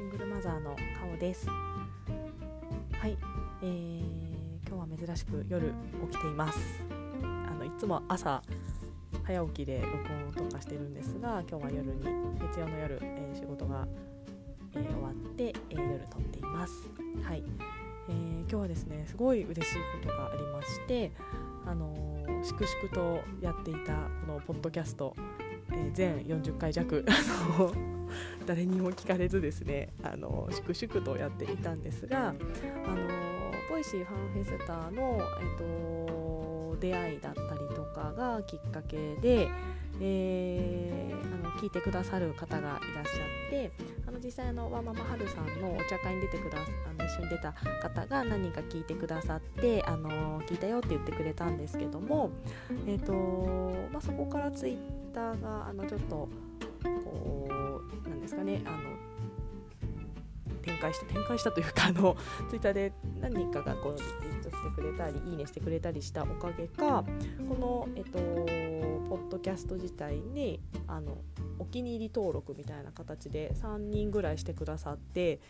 シングルマザーの顔です。はい、えー、今日は珍しく夜起きています。あのいつも朝早起きで録音とかしてるんですが今日は夜に月曜の夜、えー、仕事が、えー、終わって、えー、夜撮っています。はい、えー、今日はですねすごい嬉しいことがありましてあの粛々とやっていたこのポッドキャスト、え全40回弱誰にも聞かれずですねあの粛々とやっていたんですがあの Voicy ファンフェスタの、えっと、出会いだったりとかがきっかけで、えー、あの聞いてくださる方がいらっしゃってあの実際のワンママハルさんのお茶会に出てくだあの一緒に出た方が何人か聞いてくださってあの聞いたよって言ってくれたんですけども、えーとまあ、そこからツイッターがあのちょっとこうですかねあの展開した展開したというかあのツイッターで何人かがこうリツイートしてくれたりいいねしてくれたりしたおかげかこの、えっと、ポッドキャスト自体にあのお気に入り登録みたいな形で3人ぐらいしてくださって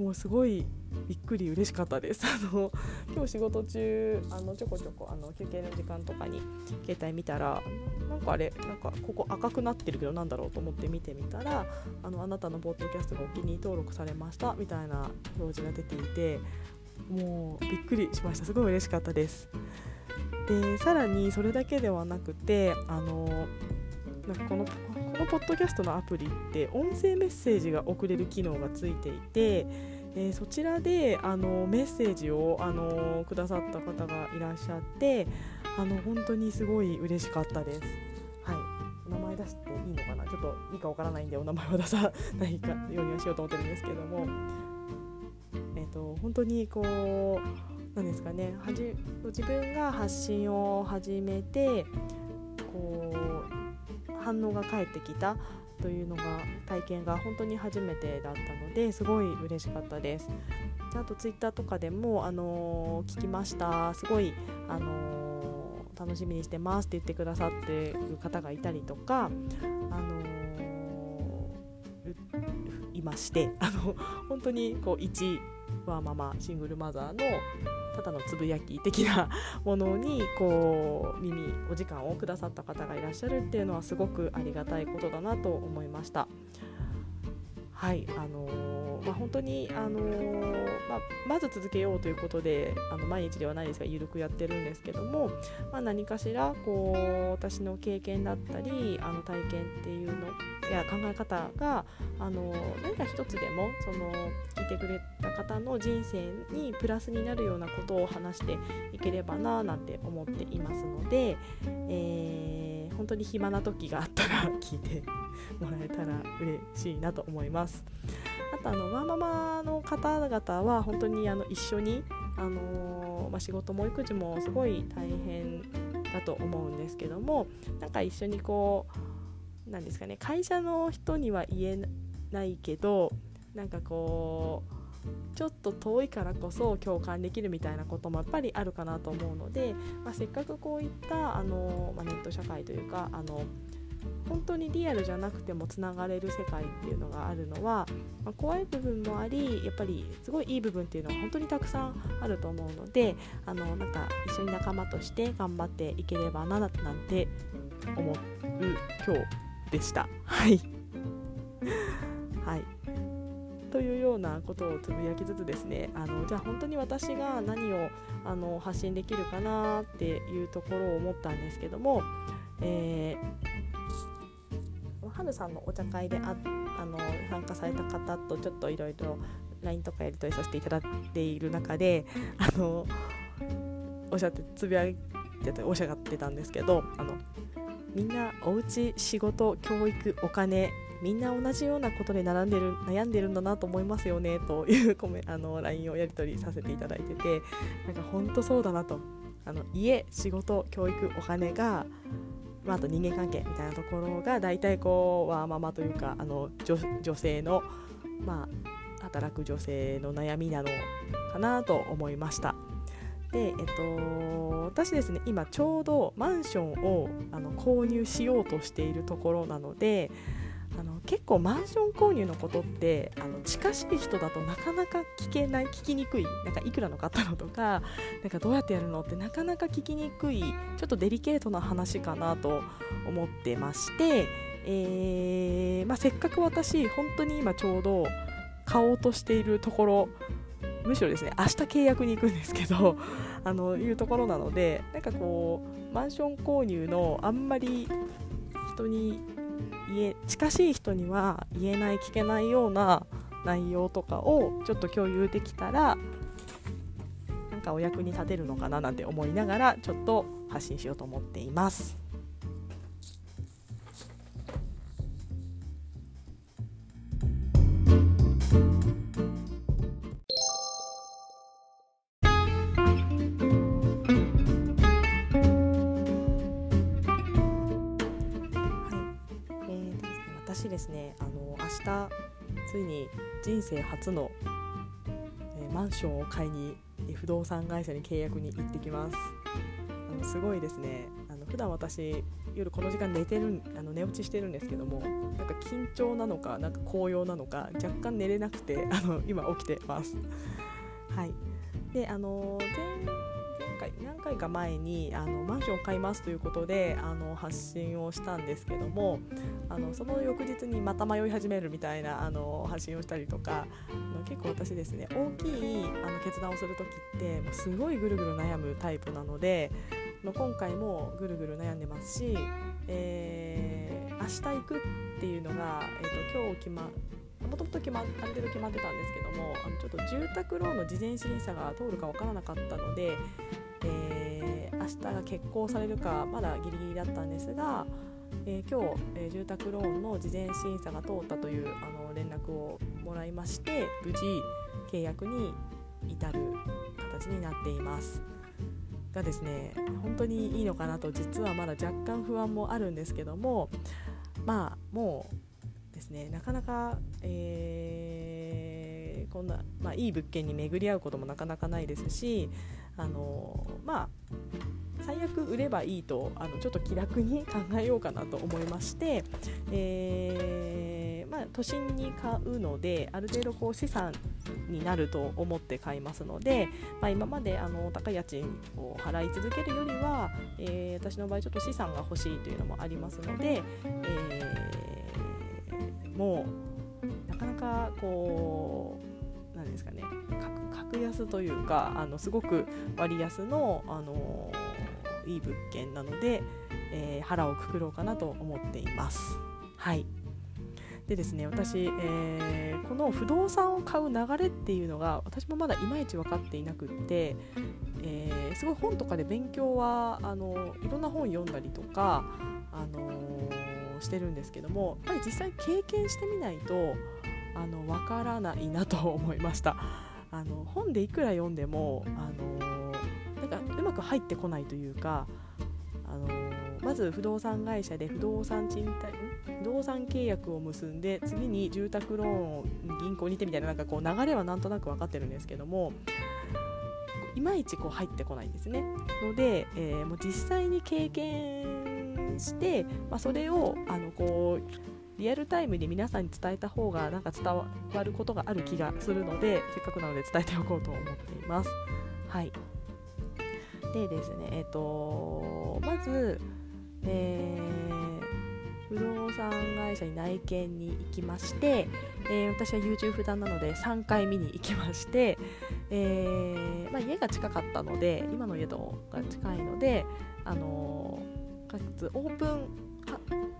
もうすごいびっくり嬉しかったです。あの今日仕事中あのちょこちょこあの休憩の時間とかに携帯見たらなんかあれなんかここ赤くなってるけどなんだろうと思って見てみたらあのあなたのポッドキャストがお気に入り登録されましたみたいな表示が出ていてもうびっくりしました。すごい嬉しかったです。でさらにそれだけではなくてあのなんかこのこのポッドキャストのアプリって音声メッセージが送れる機能がついていて、えー、そちらであのメッセージをあのくださった方がいらっしゃってあの本当にすごい嬉しかったです。はい。お名前出していいのかな？ちょっといいかわからないんでお名前は出さないかようにはしようと思ってるんですけども、えーと、本当にこうなんですかね。はじ自分が発信を始めてこう反応が返ってきたというのが体験が本当に初めてだったのですごい嬉しかったです。あとツイッターとかでも、あのー、聞きましたすごい、あのー楽しみにしてますって言ってくださってる方がいたりとか、あのー、いましてあの本当にこう1ワーママシングルマザーのただのつぶやき的な ものにこう耳お時間をくださった方がいらっしゃるっていうのはすごくありがたいことだなと思いました。はいあのー、まあ、本当に、あのー、まあ、まず続けようということであの毎日ではないですが緩くやってるんですけども、まあ、何かしらこう私の経験だったりあの体験っていうのや考え方が、あのー、何か一つでもその聞いてくれた方の人生にプラスになるようなことを話していければななんて思っていますので、えー、本当に暇な時があったら聞いてもらえたら嬉しいなと思います。あとあのワーママの方々は本当にあの一緒に、あのー、まあ、仕事も育児もすごい大変だと思うんですけどもなんか一緒にこうなんですかね会社の人には言えないけどなんかこうちょっと遠いからこそ共感できるみたいなこともやっぱりあるかなと思うので、まあ、せっかくこういったあの、まあ、ネット社会というかあの本当にリアルじゃなくてもつながれる世界っていうのがあるのは、まあ、怖い部分もありやっぱりすごいいい部分っていうのは本当にたくさんあると思うのであのなんか一緒に仲間として頑張っていければななんて思う今日でした。はいはいというようなことをつぶやきつつですねあのじゃあ本当に私が何をあの発信できるかなっていうところを思ったんですけども、えーはるさんのお茶会でああの参加された方とちょっといろいろ LINE とかやり取りさせていただいている中であのおっしゃってつぶやいてたおっしゃってたんですけどあのみんなおうち仕事教育お金みんな同じようなことで並んでる悩んでるんだなと思いますよねというコメあの LINE をやり取りさせていただいててなんか本当そうだなと。あの家仕事教育お金がまあ、あと人間関係みたいなところが大体こうワーママというかあの女性の、まあ、働く女性の悩みなのかなと思いました。で、えっと、私ですね今ちょうどマンションをあの購入しようとしているところなのであの結構マンション購入のことってあの近しい人だとなかなか聞けない聞きにくいなんかいくらの買ったのとかなんかどうやってやるのってなかなか聞きにくいちょっとデリケートな話かなと思ってまして、えー、まあ、せっかく私本当に今ちょうど買おうとしているところむしろですね明日契約に行くんですけど あのいうところなのでなんかこうマンション購入のあんまり人に言え近しい人には言えない聞けないような内容とかをちょっと共有できたらなんかお役に立てるのかななんて思いながらちょっと発信しようと思っていま。す生初の、えー、マンションを買いに不動産会社に契約に行ってきます。あのすごいですね。あの普段私夜この時間寝てるあの寝落ちしてるんですけどもなんか緊張なのかなんか高揚なのか若干寝れなくてあの今起きてます。はい。であの前回何回か前にあのマンションを買いますということであの発信をしたんですけどもあのその翌日にまた迷い始めるみたいなあの発信をしたりとかあの結構私ですね大きいあの決断をする時ってもうすごいぐるぐる悩むタイプなので今回もぐるぐる悩んでますし、えー、明日行くっていうのが、えーと、今日決まもともと決まある程度決まってたんですけどもあのちょっと住宅ローンの事前審査が通るか分からなかったので、えー、明日が決行されるかまだギリギリだったんですが、えー、今日、えー、住宅ローンの事前審査が通ったというあの連絡をもらいまして無事契約に至る形になっています。がですね本当にいいのかなと実はまだ若干不安もあるんですけどもまあもうですねなかなか、えー、こんな、まあ、いい物件に巡り合うこともなかなかないですしあのまあ最悪売ればいいとあのちょっと気楽に考えようかなと思いまして、えー、まあ、都心に買うのである程度こう資産になると思って買いますので、まあ、今まであの高い家賃を払い続けるよりは、えー、私の場合ちょっと資産が欲しいというのもありますので、えー、もうなかなかこう何ですかね格安というかあのすごく割安の、あのいい物件なので、えー、腹をくくろうかなと思っています。はいでですね私、えー、この不動産を買う流れっていうのが私もまだいまいち分かっていなくって、えー、すごい本とかで勉強はあのいろんな本読んだりとか、あの、してるんですけどもやっぱり実際経験してみないとあの分からないなと思いました。あの本でいくら読んでも、あのなんかうまく入ってこないというか、あのまず不動産会社で不動産賃貸不動産契約を結んで次に住宅ローンを銀行にてみたいななんかこう流れはなんとなく分かってるんですけどもいまいちこう入ってこないんですねので、えー、もう実際に経験して、まあ、それをあのこうリアルタイムに皆さんに伝えた方がなんか伝わることがある気がするのでせっかくなので伝えておこうと思っています。はいでですね、えっ、ー、とまず、えー、不動産会社に内見に行きまして、えー、私は優柔不断なので3回見に行きまして、えーまあ、家が近かったので今の家とが近いので、あのかつオープン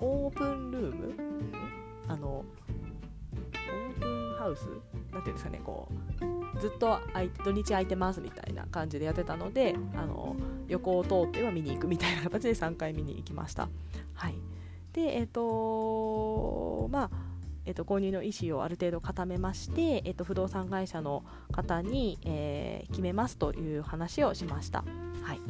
オープンルーム？あのオープンハウス？なんていうんですかねこうずっと土日空いてますみたいな感じでやってたのであの横を通っては見に行くみたいな形で3回見に行きました。はい、でえっ、ー、とまあえーと、購入の意思をある程度固めまして、えーと、不動産会社の方に、えー、決めますという話をしました。はい、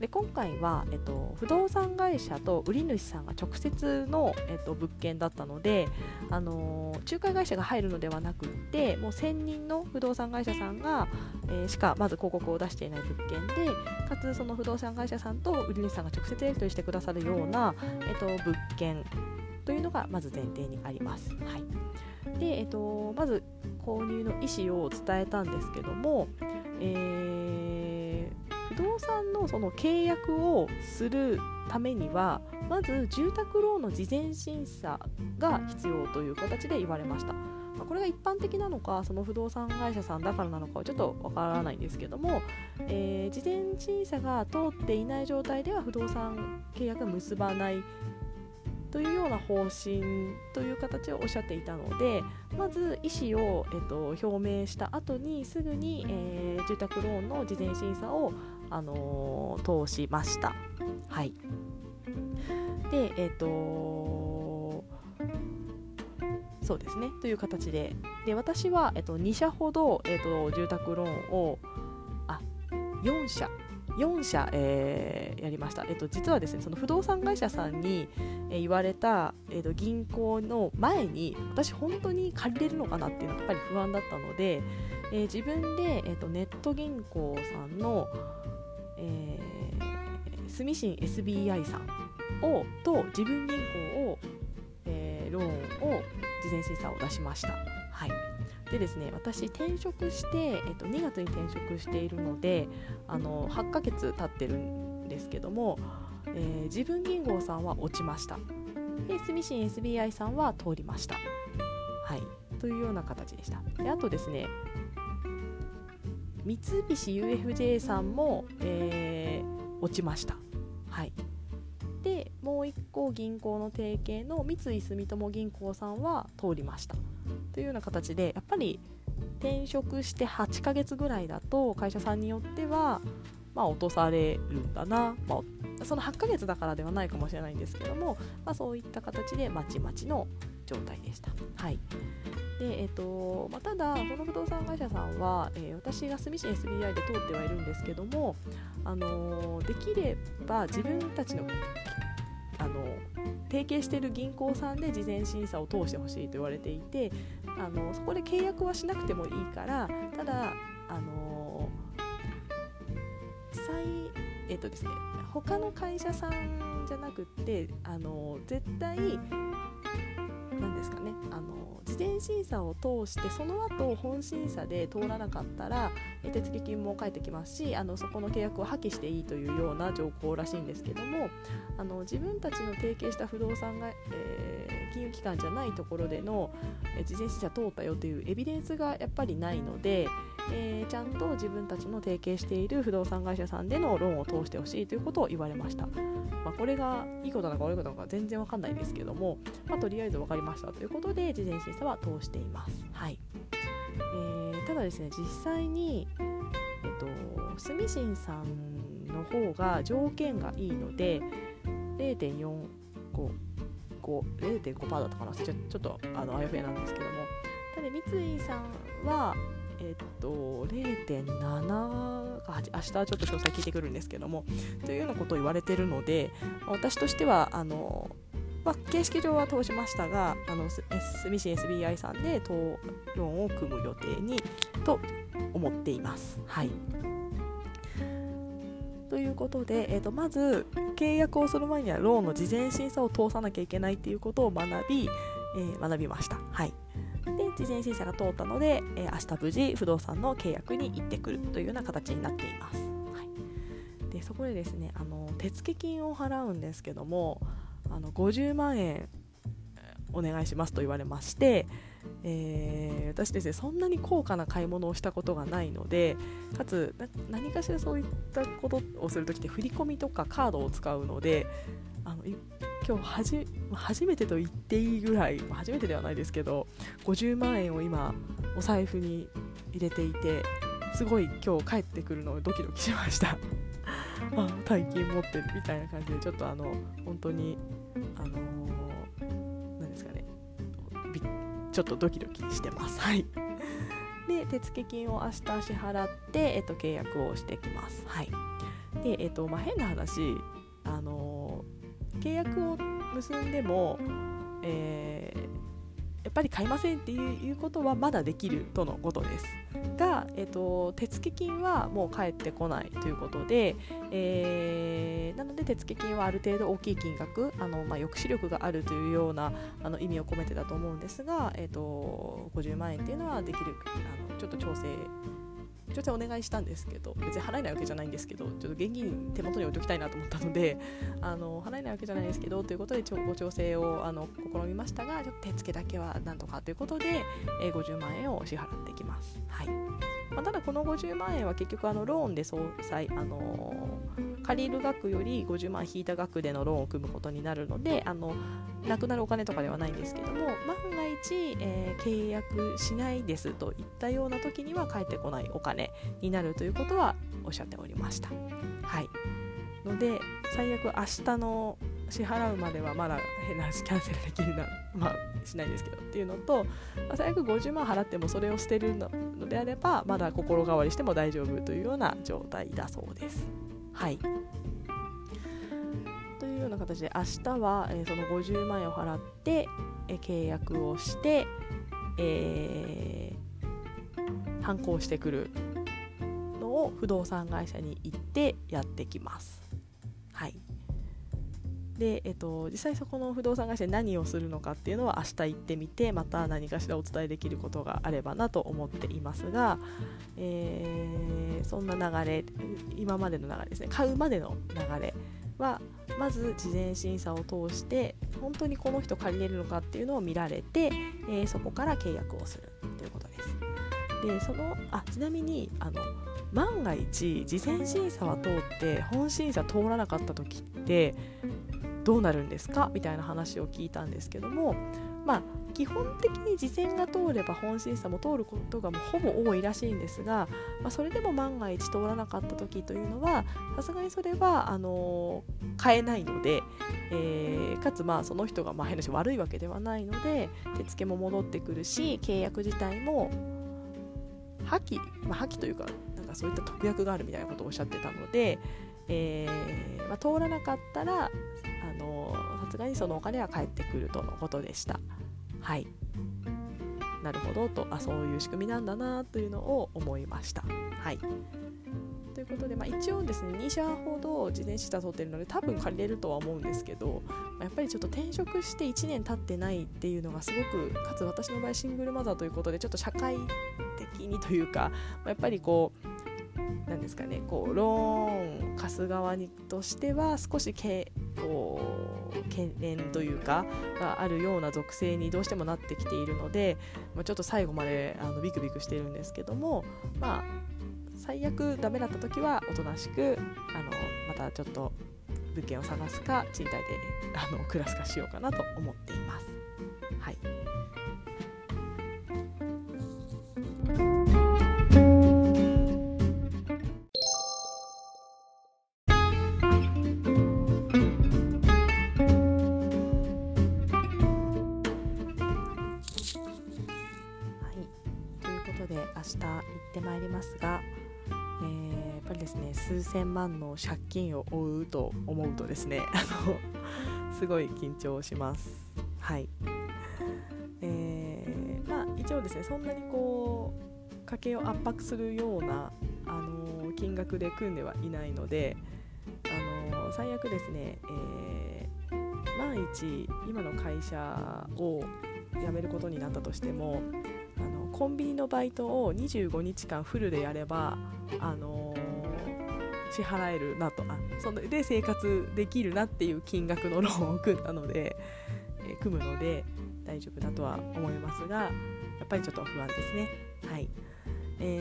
で今回は、えっと、不動産会社と売り主さんが直接の、えっと、物件だったので、あのー、仲介会社が入るのではなくってもう専任の不動産会社さんが、えー、しかまず広告を出していない物件でかつその不動産会社さんと売り主さんが直接やり取りしてくださるような、えっと、物件というのがまず前提にあります。はいでえっと、まず購入の意思を伝えたんですけども、えー、不動産のその契約をするためにはまず住宅ローンの事前審査が必要という形で言われました。まこれが一般的なのかその不動産会社さんだからなのかはちょっとわからないんですけども、えー、事前審査が通っていない状態では不動産契約が結ばないというような方針という形をおっしゃっていたのでまず意思を、えっと、表明した後にすぐに、えー、住宅ローンの事前審査を、あのー、通しました。はい、で、えっとそうですね。という形で。で私は、えっと、2社ほど、えっと、住宅ローンをあ4社4社、えー、やりました、えっと、実はですねその不動産会社さんに、えー、言われた、えーと、銀行の前に私本当に借りれるのかなっていうのがやっぱり不安だったので、えー、自分で、えーと、ネット銀行さんの、えー、住信 SBI さんをと自分銀行を、えー、ローンを事前審査を出しました。はいでですね私転職して、えっと、2月に転職しているのであの8ヶ月経ってるんですけども、えー、自分銀行さんは落ちました。で住信 SBI さんは通りました。はい。というような形でした。であとですね三菱 UFJ さんも、えー、落ちました。はい。でもう1個銀行の提携の三井住友銀行さんは通りました。というような形でやっぱり転職して8ヶ月ぐらいだと会社さんによってはまあ、落とされるんだな、まあ、その8ヶ月だからではないかもしれないんですけども、まあ、そういった形でまちまちの状態でした。はいでえーとまあ、ただ、この不動産会社さんは、えー、私が住信 SBI で通ってはいるんですけども、あのー、できれば自分たちのあの提携している銀行さんで事前審査を通してほしいと言われていてあのそこで契約はしなくてもいいからただあの最えっ、とですね他の会社さんじゃなくってあの絶対何ですかねあの事前審査を通してその後本審査で通らなかったら手付金も返ってきますしあのそこの契約を破棄していいというような条項らしいんですけどもあの自分たちの提携した不動産が、えー、金融機関じゃないところでの、事前審査通ったよというエビデンスがやっぱりないので、えー、ちゃんと自分たちの提携している不動産会社さんでのローンを通してほしいということを言われました。まあ、これがいいことなのか悪いことなのか全然わかんないですけども、まあ、とりあえず分かりましたということで事前審査は通しています。はいえー、ただですね実際に、えっと、住信さんの方が条件がいいので0.45 0.5%だったかなちょちょっとあのあやふやなんですけどもただ三井さんはえっと、0.7か8明日ちょっと詳細聞いてくるんですけどもというようなことを言われてるので私としてはあの、まあ、形式上は通しましたがあの住信 SBI さんで討論を組む予定にと思っています。はいということで、えーと、まず契約をする前にはローンの事前審査を通さなきゃいけないということを学び、えー、学びました。はいで事前審査が通ったので、えー、明日無事不動産の契約に行ってくるというような形になっています。はい、でそこでですねあの手付金を払うんですけどもあの50万円お願いしますと言われまして、えー、私ですねそんなに高価な買い物をしたことがないのでかつ何かしらそういったことをするときって振り込みとかカードを使うのであの今日はじ初めてと言っていいぐらい初めてではないですけど50万円を今お財布に入れていてすごい今日帰ってくるのをドキドキしました。あ大金持ってるみたいな感じでちょっとあの本当にあのー、ですかね。ちょっとドキドキしてます。はい。で手付金を明日支払って、えっと、契約をしてきます。はい。でえっとまあ変な話あのー契約を結んでも、えー、やっぱり買いませんっていうことはまだできるとのことです。が、えーと、手付金はもう返ってこないということで、えー、なので手付金はある程度大きい金額あの、まあ、抑止力があるというようなあの意味を込めてだと思うんですが、えーと、50万円っていうのはできるあのちょっと調整調整お願いしたんですけど別に払えないわけじゃないんですけどちょっと現金手元に置いときたいなと思ったのであの払えないわけじゃないですけどということでご調整をあの試みましたがちょっと手付けだけはなんとかということで、えー、50万円を支払ってきます。はいまあ、ただこの50万円は結局あのローンで総裁、あのー、借りる額より50万引いた額でのローンを組むことになるのであのなくなるお金とかではないんですけども万が一、えー、契約しないですといったような時には返ってこないお金になるということはおっしゃっておりました。はいので最悪明日の支払うまではまだ変な話キャンセルできるなまあしないですけどっていうのと、まあ、最悪50万払ってもそれを捨てるのであればまだ心変わりしても大丈夫というような状態だそうです。はいというような形で明日は、えー、その50万円を払って、えー、契約をして、えー、反抗してくるのを不動産会社に行ってやってきます。はいで、えっと、実際そこの不動産会社で何をするのかっていうのは明日行ってみてまた何かしらお伝えできることがあればなと思っていますが、え、そんな流れ今までの流れですね買うまでの流れはまず事前審査を通して本当にこの人借りれるのかっていうのを見られて、えー、そこから契約をするということです。でそのあちなみにあの万が一事前審査は通って本審査通らなかった時ってどうなるんですか？みたいな話を聞いたんですけどもまあ基本的に事前が通れば本審査も通ることがもうほぼ多いらしいんですが、まあ、それでも万が一通らなかった時というのはさすがにそれはあの買えないので、えー、かつまあその人がまあ変なし悪いわけではないので手付けも戻ってくるし契約自体も破棄、まあ、破棄というかなんかそういった特約があるみたいなことをおっしゃってたので、えーまあ、通らなかったらさすがにそのお金は返ってくるとのことでした。はいなるほどとあそういう仕組みなんだなというのを思いました。はいということで、まあ、一応ですね2社ほど自転車通ってるので多分借りれるとは思うんですけど、ま、やっぱりちょっと転職して1年経ってないっていうのがすごくかつ私の場合シングルマザーということでちょっと社会的にというか、ま、やっぱりこうなんですかねこうローン貸す側にとしては少しけこう懸念というかがあるような属性にどうしてもなってきているので、まあ、ちょっと最後まであのビクビクしてるんですけどもまあ最悪ダメだった時はおとなしくあのまたちょっと物件を探すか賃貸であの暮らすかしようかなと思っています。はい1000万の借金を負うと思うとですね あのすごい緊張します。はいえー、まあ、一応ですねそんなにこう家計を圧迫するような、あの金額で組んではいないので、あの最悪ですね、えー、万一今の会社を辞めることになったとしてもあのコンビニのバイトを25日間フルでやれば、あの支払えるなとあそれで生活できるなっていう金額のローンを組んだので、えー、組むので大丈夫だとは思いますがやっぱりちょっと不安ですね。はいえ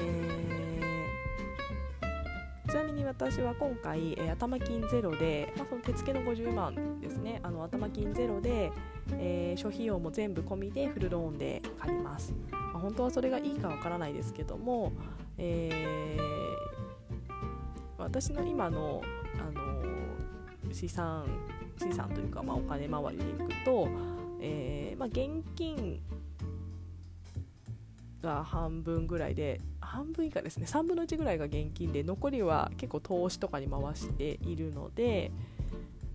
ー、ちなみに私は今回、えー、頭金ゼロで、まあ、その手付けの50万ですねあの頭金ゼロで、えー、諸費用も全部込みでフルローンで借ります。まあ、本当はそれがいいかわからないですけども、えー、私の今の、あの資産資産というか、まあ、お金回りに行くと、えーまあ、現金が半分ぐらいで半分以下ですね。3分の1ぐらいが現金で残りは結構投資とかに回しているので、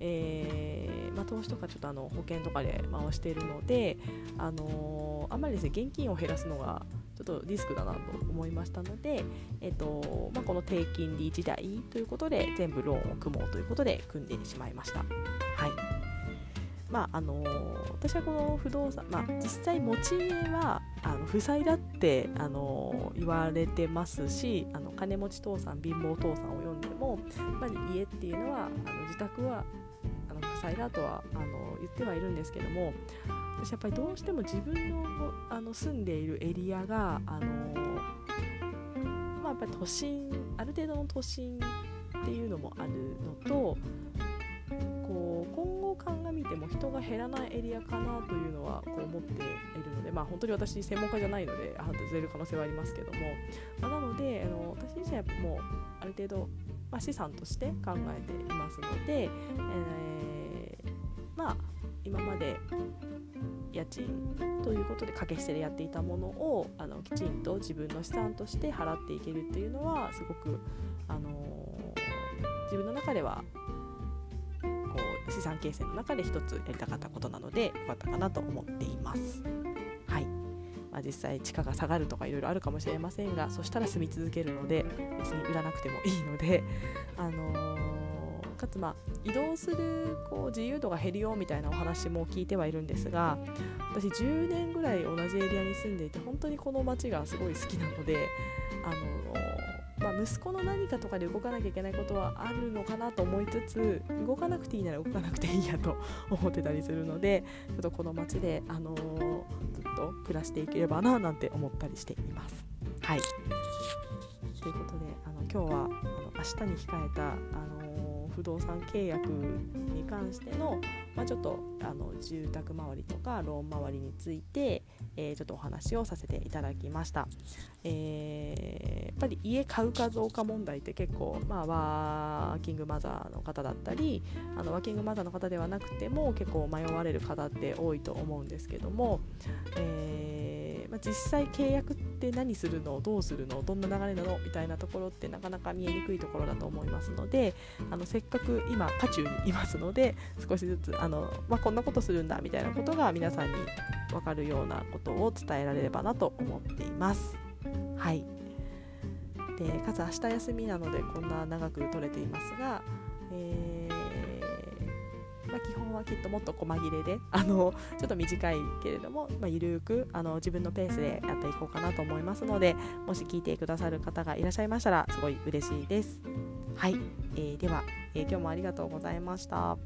えーまあ、投資とかちょっとあの保険とかで回しているので、あのー、あんまりですね現金を減らすのがちょっとリスクだなと思いましたので、えっとまあ、この低金利時代ということで全部ローンを組もうということで組んでしまいました。はいまああの私はこの不動産、まあ、実際持ち家はあの負債だって、あの言われてますしあの金持ち父さん貧乏父さんを読んでもやっぱり家っていうのはあの自宅はあの負債だとはあの言ってはいるんですけども私やっぱりどうしても自分のあの住んでいるエリアが、あのまあ、やっぱ都心ある程度の都心っていうのもあるのとこう今後鑑みても人が減らないエリアかなというのはこう思っているので、まあ、本当に私専門家じゃないので外れる可能性はありますけども、まあ、なのであの私自身はもうある程度、まあ、資産として考えていますので、えー、まあ今まで家賃ということで掛け捨てでやっていたものをあのきちんと自分の資産として払っていけるっていうのはすごく、あのー、自分の中ではこう資産形成の中で一つやりたかったことなのでよかったかなと思っています。はいまあ、実際地価が下がるとかいろいろあるかもしれませんがそしたら住み続けるので別に売らなくてもいいので、あのー、かつまあ移動するこう自由度が減るよみたいなお話も聞いてはいるんですが私10年ぐらい同じエリアに住んでいて本当にこの街がすごい好きなので、あのまあ、息子の何かとかで動かなきゃいけないことはあるのかなと思いつつ動かなくていいなら動かなくていいやと思ってたりするのでちょっとこの街で、あの、ずっと暮らしていければななんて思ったりしています。はいということであの今日はあの明日に控えた、あの、不動産契約に関しての、まあ、ちょっとあの住宅周りとかローン周りについて、えー、ちょっとお話をさせていただきました、えー、やっぱり家買うかどうか問題って結構、まあ、ワーキングマザーの方だったりあのワーキングマザーの方ではなくても結構迷われる方って多いと思うんですけども、えー、まあ、実際契約って何するの？どうするの？どんな流れなの？みたいなところってなかなか見えにくいところだと思いますのであのせっかく今渦中にいますので少しずつあの、まあ、こんなことするんだみたいなことが皆さんに分かるようなことを伝えられればなと思っています。はい。でかつ明日休みなのでこんな長く撮れていますが、えー、まあ、基本はきっともっと細切れで あのちょっと短いけれども、まあ、ゆるくあの自分のペースでやっていこうかなと思いますのでもし聞いてくださる方がいらっしゃいましたらすごい嬉しいです。はい、えー、では、えー、今日もありがとうございました。